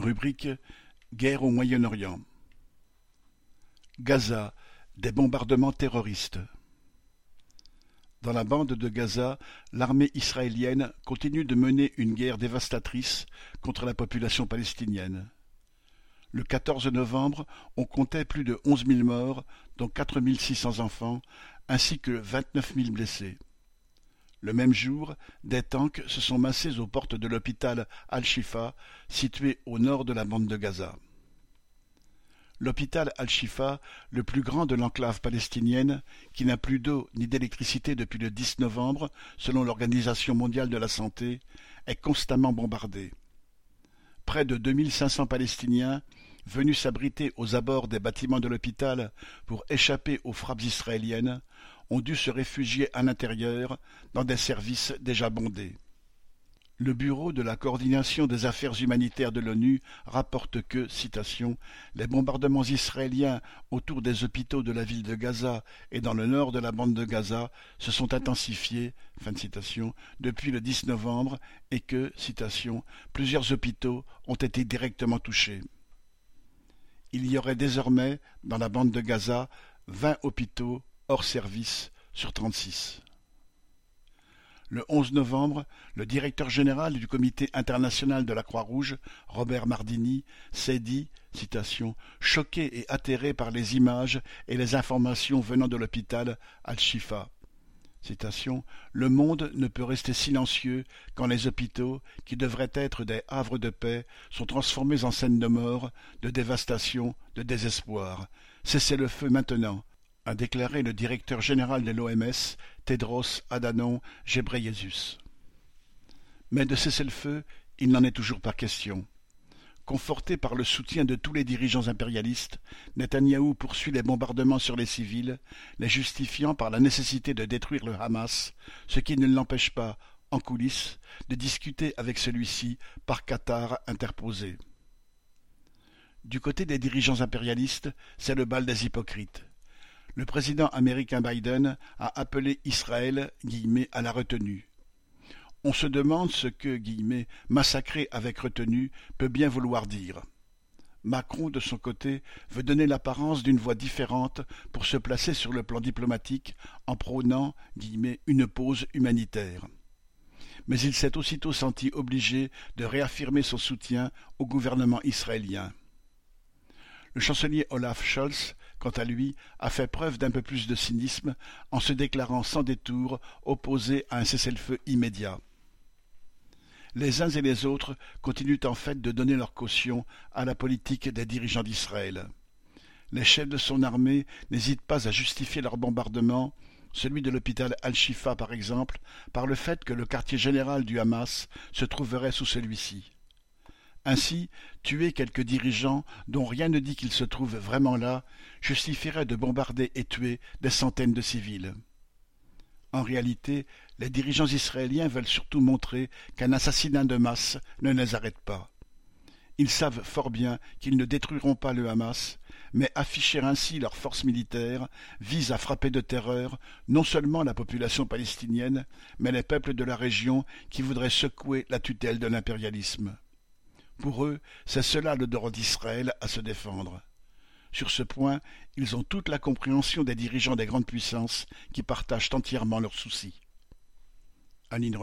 Rubrique Guerre au Moyen-Orient. Gaza, des bombardements terroristes. Dans la bande de Gaza, l'armée israélienne continue de mener une guerre dévastatrice contre la population palestinienne. Le 14 novembre, on comptait plus de onze mille morts, dont quatre mille six cents enfants, ainsi que vingt-neuf mille blessés. Le même jour, des tanks se sont massés aux portes de l'hôpital Al-Shifa, situé au nord de la bande de Gaza. L'hôpital Al-Shifa, le plus grand de l'enclave palestinienne, qui n'a plus d'eau ni d'électricité depuis le 10 novembre, selon l'Organisation mondiale de la santé, est constamment bombardé. Près de 2500 Palestiniens, venus s'abriter aux abords des bâtiments de l'hôpital pour échapper aux frappes israéliennes, ont dû se réfugier à l'intérieur, dans des services déjà bondés. Le Bureau de la coordination des affaires humanitaires de l'ONU rapporte que, citation, les bombardements israéliens autour des hôpitaux de la ville de Gaza et dans le nord de la bande de Gaza se sont intensifiés, depuis le 10 novembre et que, citation, plusieurs hôpitaux ont été directement touchés. Il y aurait désormais, dans la bande de Gaza, vingt hôpitaux hors service sur trente-six. Le 11 novembre, le directeur général du Comité international de la Croix-Rouge, Robert Mardini, s'est dit, citation, choqué et atterré par les images et les informations venant de l'hôpital Al-Shifa. Le monde ne peut rester silencieux quand les hôpitaux, qui devraient être des havres de paix, sont transformés en scènes de mort, de dévastation, de désespoir. Cessez le feu maintenant, a déclaré le directeur général de l'OMS, Tedros Adhanom Ghebreyesus. Mais de cessez-le-feu, il n'en est toujours pas question. Conforté par le soutien de tous les dirigeants impérialistes, Netanyahou poursuit les bombardements sur les civils, les justifiant par la nécessité de détruire le Hamas, ce qui ne l'empêche pas, en coulisses, de discuter avec celui-ci par Qatar interposé. Du côté des dirigeants impérialistes, c'est le bal des hypocrites le président américain Biden a appelé Israël à la retenue. On se demande ce que massacrer avec retenue peut bien vouloir dire. Macron, de son côté, veut donner l'apparence d'une voie différente pour se placer sur le plan diplomatique en prônant une pause humanitaire. Mais il s'est aussitôt senti obligé de réaffirmer son soutien au gouvernement israélien. Le chancelier Olaf Scholz, quant à lui, a fait preuve d'un peu plus de cynisme en se déclarant sans détour opposé à un cessez-le-feu immédiat. Les uns et les autres continuent en fait de donner leur caution à la politique des dirigeants d'Israël. Les chefs de son armée n'hésitent pas à justifier leur bombardement, celui de l'hôpital Al-Shifa par exemple, par le fait que le quartier général du Hamas se trouverait sous celui-ci. Ainsi, tuer quelques dirigeants dont rien ne dit qu'ils se trouvent vraiment là justifierait de bombarder et tuer des centaines de civils. En réalité, les dirigeants israéliens veulent surtout montrer qu'un assassinat de masse ne les arrête pas. Ils savent fort bien qu'ils ne détruiront pas le Hamas, mais afficher ainsi leur force militaire vise à frapper de terreur non seulement la population palestinienne, mais les peuples de la région qui voudraient secouer la tutelle de l'impérialisme. Pour eux, c'est cela le droit d'Israël à se défendre. Sur ce point, ils ont toute la compréhension des dirigeants des grandes puissances qui partagent entièrement leurs soucis. Aline